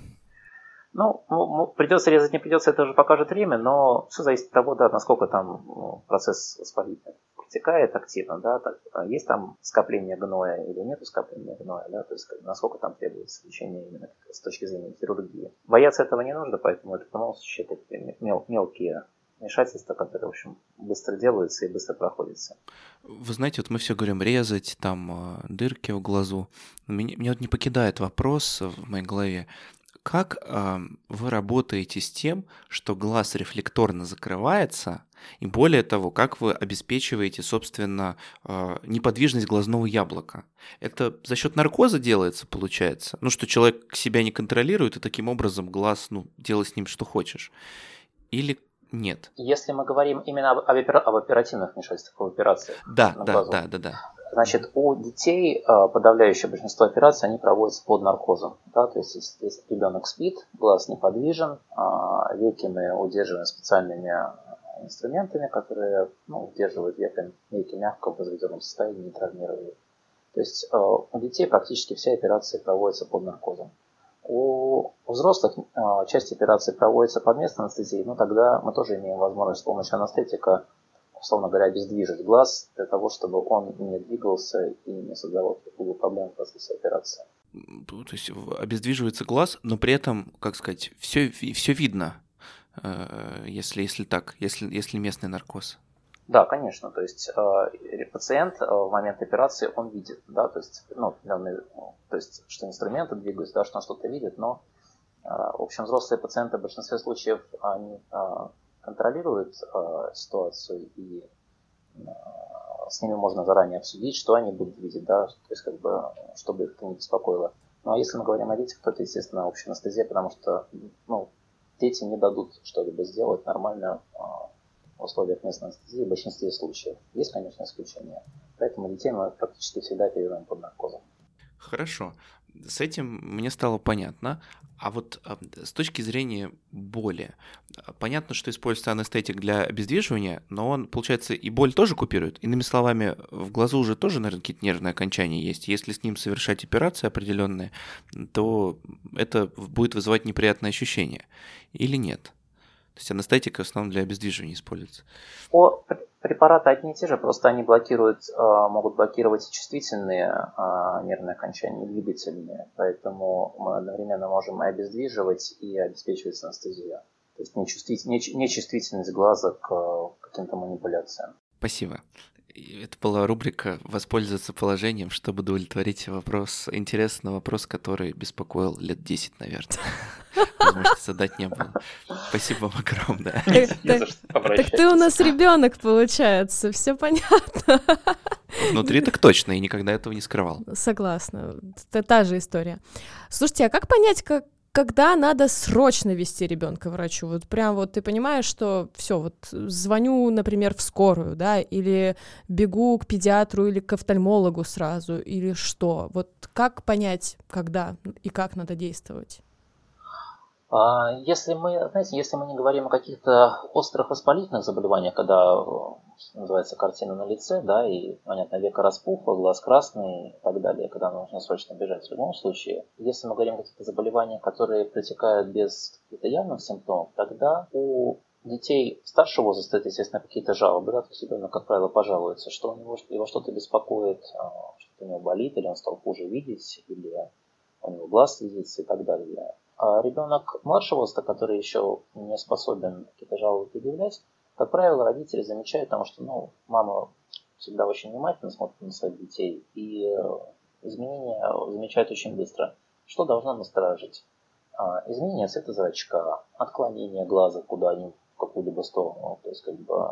Ну, придется резать, не придется, это уже покажет время, но все зависит от того, да, насколько там ну, процесс воспалительный протекает активно, да, так, а есть там скопление гноя или нет скопления гноя, да, то есть насколько там требуется лечение именно с точки зрения хирургии. Бояться этого не нужно, поэтому это в любом случае это мел, мелкие вмешательства, которые, в общем, быстро делаются и быстро проходятся. Вы знаете, вот мы все говорим резать, там, э, дырки в глазу. Меня, меня вот не покидает вопрос в моей голове, как э, вы работаете с тем, что глаз рефлекторно закрывается, и более того, как вы обеспечиваете, собственно, э, неподвижность глазного яблока? Это за счет наркоза делается, получается? Ну, что человек себя не контролирует, и таким образом глаз, ну, делай с ним что хочешь. Или нет? Если мы говорим именно об, об, об оперативных вмешательствах, об операциях. Да, да, да, да, да. Значит, у детей а, подавляющее большинство операций они проводятся под наркозом. Да? То есть, если, если ребенок спит, глаз неподвижен, а, веки мы удерживаем специальными инструментами, которые ну, удерживают веки, веки мягко в возведенном состоянии, не травмируют. То есть у детей практически все операции проводятся под наркозом. У взрослых часть операций проводится под местной анестезией, но тогда мы тоже имеем возможность с помощью анестетика условно говоря, обездвижить глаз для того, чтобы он не двигался и не создавал какую-либо проблему в процессе операции. То есть обездвиживается глаз, но при этом, как сказать, все, все видно, э, если, если так, если, если местный наркоз. Да, конечно. То есть э, пациент э, в момент операции он видит, да, то есть, ну, то есть, что инструменты двигаются, да, что он что-то видит, но э, в общем взрослые пациенты в большинстве случаев они э, контролируют э, ситуацию и э, с ними можно заранее обсудить, что они будут видеть, да, то есть как бы, чтобы их это не беспокоило. Ну а если мы говорим о детях, то это, естественно, общая анестезия, потому что ну, дети не дадут что-либо сделать нормально э, условиях местной анестезии в большинстве случаев. Есть, конечно, исключения. Поэтому детей мы практически всегда оперируем под наркозом. Хорошо с этим мне стало понятно. А вот с точки зрения боли, понятно, что используется анестетик для обездвиживания, но он, получается, и боль тоже купирует. Иными словами, в глазу уже тоже, наверное, какие-то нервные окончания есть. Если с ним совершать операции определенные, то это будет вызывать неприятные ощущения. Или нет? То есть анестетика в основном для обездвиживания используется. По препараты одни и те же, просто они блокируют, а, могут блокировать чувствительные а, нервные окончания, двигательные. Поэтому мы одновременно можем и обездвиживать, и обеспечивать анестезию. То есть нечувствительность глаза к каким-то манипуляциям. Спасибо. Это была рубрика «Воспользоваться положением», чтобы удовлетворить вопрос, интересный вопрос, который беспокоил лет 10, наверное. Может, задать не было. Спасибо вам огромное. Так ты у нас ребенок, получается, все понятно. Внутри так точно, и никогда этого не скрывал. Согласна. Это та же история. Слушайте, а как понять, как когда надо срочно вести ребенка врачу? Вот прям вот ты понимаешь, что все, вот звоню, например, в скорую, да, или бегу к педиатру или к офтальмологу сразу, или что? Вот как понять, когда и как надо действовать? А, если мы, знаете, если мы не говорим о каких-то острых воспалительных заболеваниях, когда называется картина на лице, да, и, понятно, века распухло, глаз красный и так далее, когда нужно срочно бежать в любом случае. Если мы говорим о каких-то заболеваниях, которые протекают без каких-то явных симптомов, тогда у детей старшего возраста это, естественно, какие-то жалобы, да, то есть ребенок, как правило, пожалуется, что у его что-то беспокоит, а, что-то у него болит, или он стал хуже видеть, или у него глаз слезится и так далее. А ребенок младшего возраста, который еще не способен какие-то жалобы предъявлять, как правило, родители замечают, потому что ну, мама всегда очень внимательно смотрит на своих детей, и э, изменения замечают очень быстро. Что должно насторожить? А, изменение цвета зрачка, отклонение глаза куда-нибудь в какую-либо сторону, то есть как бы э,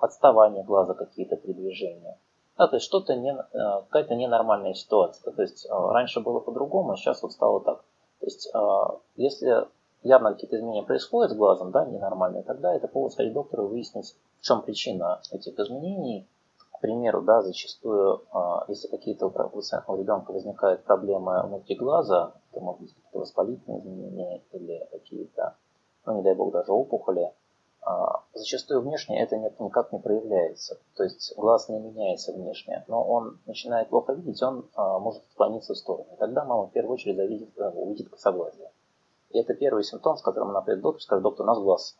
отставание глаза, какие-то передвижения. Да, то есть что-то не, э, какая-то ненормальная ситуация. То есть раньше было по-другому, а сейчас вот стало так. То есть, а, если явно какие-то изменения происходят с глазом, да, ненормальные, тогда это повод сходить к доктору и выяснить, в чем причина этих изменений. К примеру, да, зачастую, а, если какие-то у ребенка возникают проблемы внутри глаза, это могут быть какие-то воспалительные изменения или какие-то, ну, не дай бог, даже опухоли, зачастую внешне это никак не проявляется. То есть глаз не меняется внешне, но он начинает плохо видеть, он а, может отклониться в сторону. И тогда мама в первую очередь завидит, э, увидит косоглазие. И это первый симптом, с которым она придет к скажет, доктор, у нас глаз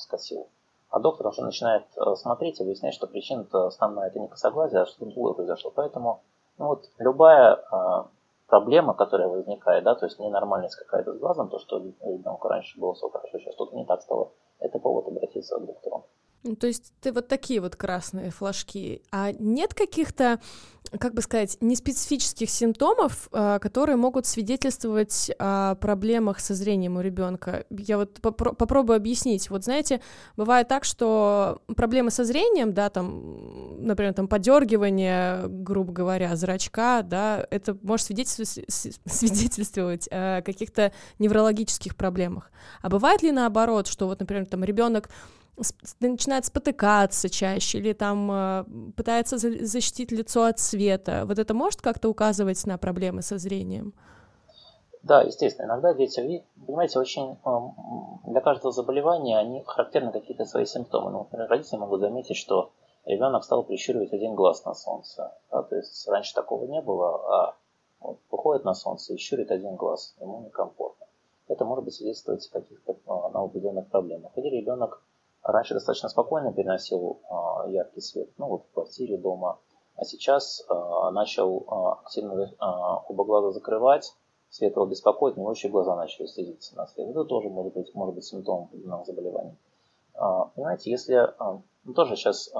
скосил. А доктор уже начинает э, смотреть и выяснять, что причина-то основная это не косоглазие, а что-то другое произошло. Поэтому ну вот, любая а, проблема, которая возникает, да, то есть ненормальность какая-то с глазом, то, что у ребенка раньше было все хорошо, сейчас что-то не так стало, это повод обратиться к доктору. Ну, то есть ты вот такие вот красные флажки. А нет каких-то, как бы сказать, неспецифических симптомов, а, которые могут свидетельствовать о проблемах со зрением у ребенка? Я вот попро- попробую объяснить. Вот знаете, бывает так, что проблемы со зрением, да, там, например, там подергивание, грубо говоря, зрачка, да, это может свидетельствовать, свидетельствовать о каких-то неврологических проблемах. А бывает ли наоборот, что вот, например, там ребенок начинает спотыкаться чаще или там э, пытается защитить лицо от света. Вот это может как-то указывать на проблемы со зрением? Да, естественно. Иногда дети, понимаете, очень э, для каждого заболевания они характерны какие-то свои симптомы. Ну, например, родители могут заметить, что ребенок стал прищуривать один глаз на солнце. Да, то есть раньше такого не было, а вот, выходит на солнце и щурит один глаз, ему некомфортно. Это может быть свидетельствовать о каких-то э, на определенных проблемах. Или ребенок раньше достаточно спокойно переносил э, яркий свет, ну вот в квартире, дома, а сейчас э, начал э, активно оба глаза закрывать, свет его беспокоит, у еще глаза начали слезиться на свет. Это тоже может быть, может быть симптомом определенного заболевания. Понимаете, если ну, тоже сейчас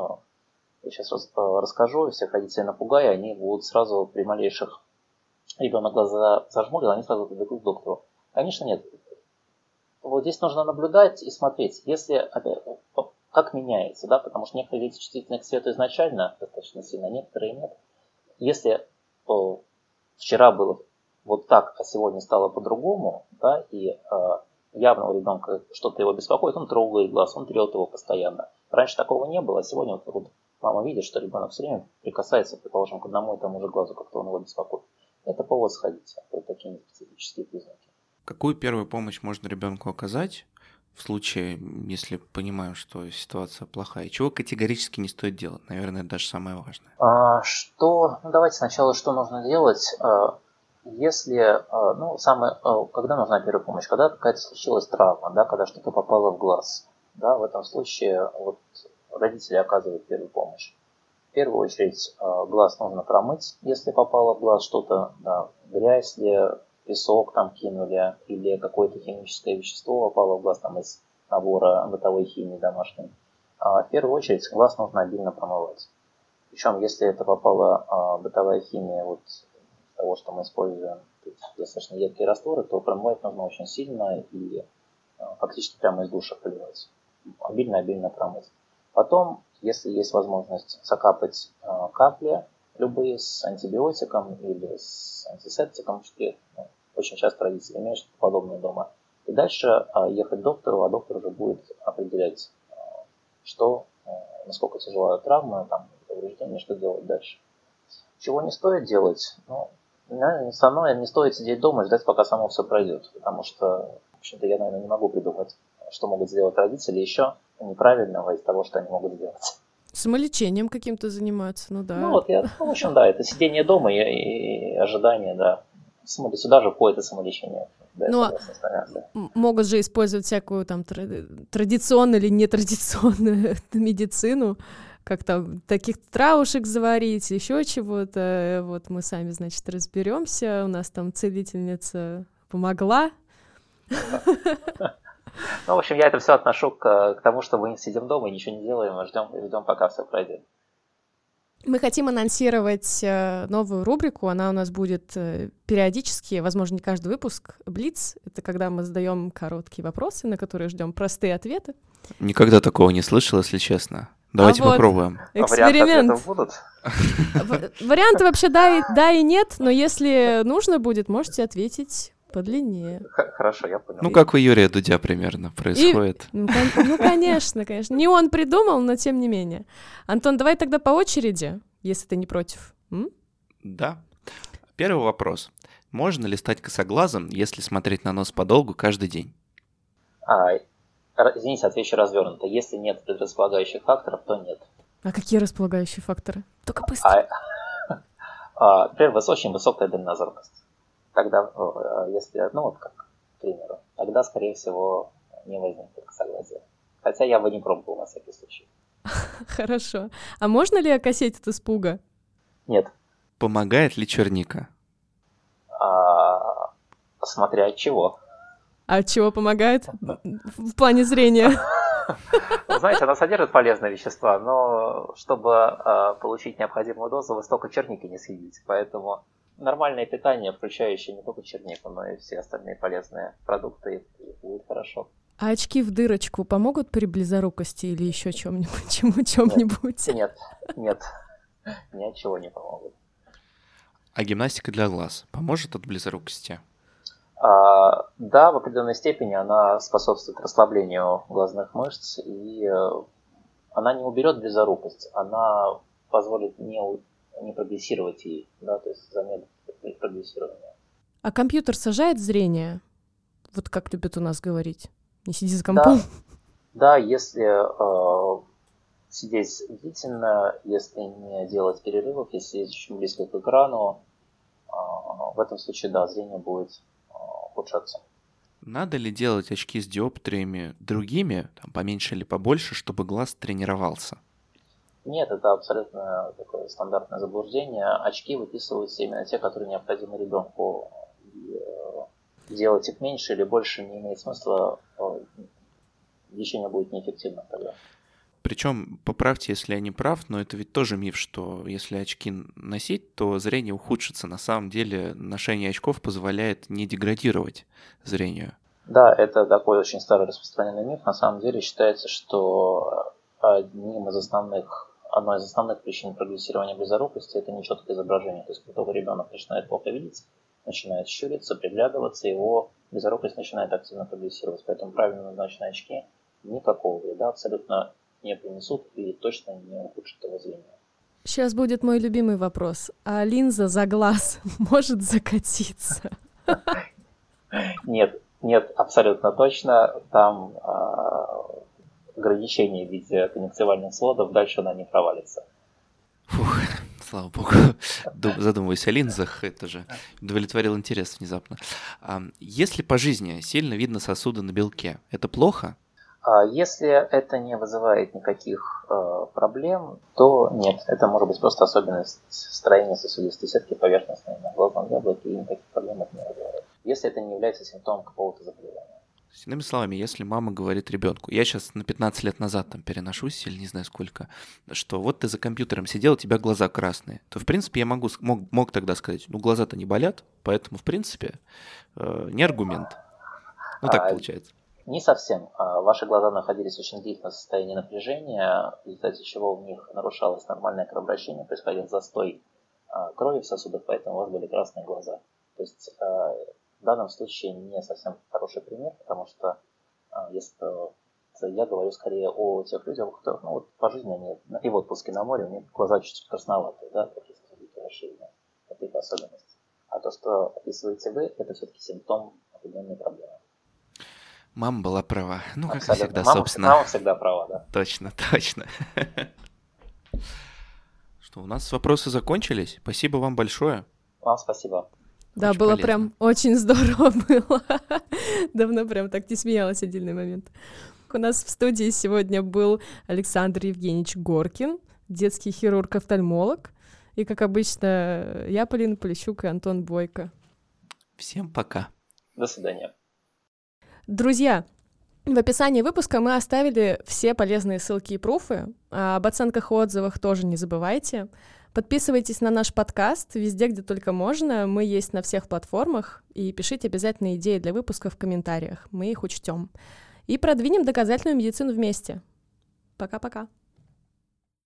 я сейчас расскажу, всех родителей напугаю, они будут сразу при малейших ребенок глаза зажмурил, они сразу побегут к доктору. Конечно, нет вот здесь нужно наблюдать и смотреть, если опять, как меняется, да, потому что некоторые дети чувствительны к свету изначально достаточно сильно, некоторые нет. Если о, вчера было вот так, а сегодня стало по-другому, да, и э, явно у ребенка что-то его беспокоит, он трогает глаз, он трет его постоянно. Раньше такого не было, а сегодня вот, вот мама видит, что ребенок все время прикасается, предположим, к одному и тому же глазу, как-то он его беспокоит. Это повод сходить. Это такие специфические признаки. Какую первую помощь можно ребенку оказать в случае, если понимаем, что ситуация плохая? Чего категорически не стоит делать? Наверное, это даже самое важное. А, что, ну давайте сначала, что нужно делать, а, если, а, ну, самое, а, когда нужна первая помощь? Когда какая-то случилась травма, да, когда что-то попало в глаз, да, в этом случае вот родители оказывают первую помощь. В первую очередь глаз нужно промыть, если попало в глаз что-то, да, грязь, если песок там кинули, или какое-то химическое вещество попало в глаз там из набора бытовой химии домашней. А, в первую очередь глаз нужно обильно промывать. Причем, если это попала а, бытовая химия вот того, что мы используем, достаточно едкие растворы, то промывать нужно очень сильно и а, фактически прямо из душа поливать. Обильно-обильно промыть. Потом, если есть возможность закапать капли, любые с антибиотиком или с антисептиком, что ну, очень часто родители имеют что-то подобное дома. И дальше а, ехать к доктору, а доктор уже будет определять, а, что, а, насколько тяжелая травма, там, повреждение, что делать дальше. Чего не стоит делать? Ну, основное, не стоит сидеть дома и ждать, пока само все пройдет. Потому что, в общем-то, я, наверное, не могу придумать, что могут сделать родители еще неправильного из того, что они могут сделать. Самолечением каким-то заниматься, ну да. Ну вот, я, ну, в общем, да, это сидение дома и, и ожидание, да. Самолечение, сюда же входит и самолечение. Да, ну, а да. могут же использовать всякую там традиционную или нетрадиционную медицину, как там таких травушек заварить, еще чего-то. Вот мы сами, значит, разберемся. У нас там целительница помогла. Ну, в общем, я это все отношу к, к тому, что мы сидим дома и ничего не делаем, и ждем, ждем пока все пройдет. Мы хотим анонсировать э, новую рубрику. Она у нас будет э, периодически, возможно, не каждый выпуск. Блиц — это когда мы задаем короткие вопросы, на которые ждем простые ответы. Никогда такого не слышал, если честно. Давайте а попробуем. Вот эксперимент. А будут? Варианты вообще да и, да и нет, но если нужно будет, можете ответить подлиннее. Хорошо, я понял. Ну, как у Юрия Дудя примерно происходит. И, ну, ну, конечно, конечно. Не он придумал, но тем не менее. Антон, давай тогда по очереди, если ты не против. М? Да. Первый вопрос. Можно ли стать косоглазом, если смотреть на нос подолгу каждый день? А, извините, отвечу развернуто. Если нет располагающих факторов, то нет. А какие располагающие факторы? Только быстро. А, а, например, очень высокая дальнозоркость тогда, э, если, ну вот как, к примеру, тогда, скорее всего, не возникнет согласия. Хотя я бы не пробовал на всякий случай. Хорошо. А можно ли окосеть от испуга? Нет. Помогает ли черника? А, смотря от чего. А от чего помогает? В плане зрения. Вы знаете, она содержит полезные вещества, но чтобы э, получить необходимую дозу, вы столько черники не съедите. Поэтому нормальное питание, включающее не только чернику, но и все остальные полезные продукты, будет хорошо. А очки в дырочку помогут при близорукости или еще чем-нибудь? Чему чем-нибудь? Нет, нет, ни от чего не помогут. А гимнастика для глаз поможет от близорукости? А, да, в определенной степени она способствует расслаблению глазных мышц, и э, она не уберет близорукость, она позволит не, не прогрессировать ей, да, то есть замедлить прогрессирование. А компьютер сажает зрение? Вот как любят у нас говорить. Не сиди за компом. Да, да если э, сидеть длительно, если не делать перерывов, если сидеть очень близко к экрану, э, в этом случае, да, зрение будет улучшаться. Надо ли делать очки с диоптриями другими, там, поменьше или побольше, чтобы глаз тренировался? Нет, это абсолютно такое стандартное заблуждение. Очки выписываются именно те, которые необходимы ребенку. И, э, делать их меньше или больше не имеет смысла, э, лечение будет неэффективно тогда. Причем, поправьте, если я не прав, но это ведь тоже миф, что если очки носить, то зрение ухудшится. На самом деле ношение очков позволяет не деградировать зрению. Да, это такой очень старый распространенный миф. На самом деле считается, что одним из основных, одной из основных причин прогрессирования близорукости это нечеткое изображение. То есть, когда ребенок начинает плохо видеть, начинает щуриться, приглядываться, его близорукость начинает активно прогрессировать. Поэтому правильно назначенные очки никакого вреда абсолютно не принесут и точно не ухудшат его зрение. Сейчас будет мой любимый вопрос. А линза за глаз может закатиться? Нет, нет, абсолютно точно. Там ограничение в виде конъюнктивальных сводов, дальше она не провалится. Фух, слава богу. Задумываюсь о линзах, это же удовлетворил интерес внезапно. Если по жизни сильно видно сосуды на белке, это плохо? А если это не вызывает никаких э, проблем, то нет, это может быть просто особенность строения сосудистой сетки поверхностной на глазном яблоке, и никаких проблем это не вызывает. Если это не является симптомом какого-то заболевания. Иными словами, если мама говорит ребенку, я сейчас на 15 лет назад там переношусь или не знаю сколько, что вот ты за компьютером сидел, у тебя глаза красные, то в принципе я могу, мог, мог тогда сказать, ну глаза-то не болят, поэтому в принципе э, не аргумент. Ну так а, получается. Не совсем. А, ваши глаза находились в очень длительном состоянии напряжения, в результате чего в них нарушалось нормальное кровообращение, происходил застой а, крови в сосудах, поэтому у вас были красные глаза. То есть а, в данном случае не совсем хороший пример, потому что если я говорю скорее о тех людях, у которых ну, вот по жизни они и в отпуске на море, у них глаза чуть-чуть красноватые, да, такие сосудики расширенные. Это их особенность. А то, что описываете вы, это все-таки симптом определенной проблемы. Мама была права. Ну, как Абсолютно. всегда, мама, собственно. Мама всегда права, да. Точно, точно. Что, у нас вопросы закончились. Спасибо вам большое. Вам спасибо. Да, очень было полезно. прям очень здорово было. Давно прям так не смеялась отдельный момент. У нас в студии сегодня был Александр Евгеньевич Горкин, детский хирург-офтальмолог. И, как обычно, я, Полина Полищук и Антон Бойко. Всем пока. До свидания. Друзья, в описании выпуска мы оставили все полезные ссылки и пруфы. А об оценках и отзывах тоже не забывайте. Подписывайтесь на наш подкаст везде, где только можно. Мы есть на всех платформах. И пишите обязательно идеи для выпуска в комментариях. Мы их учтем. И продвинем доказательную медицину вместе. Пока-пока.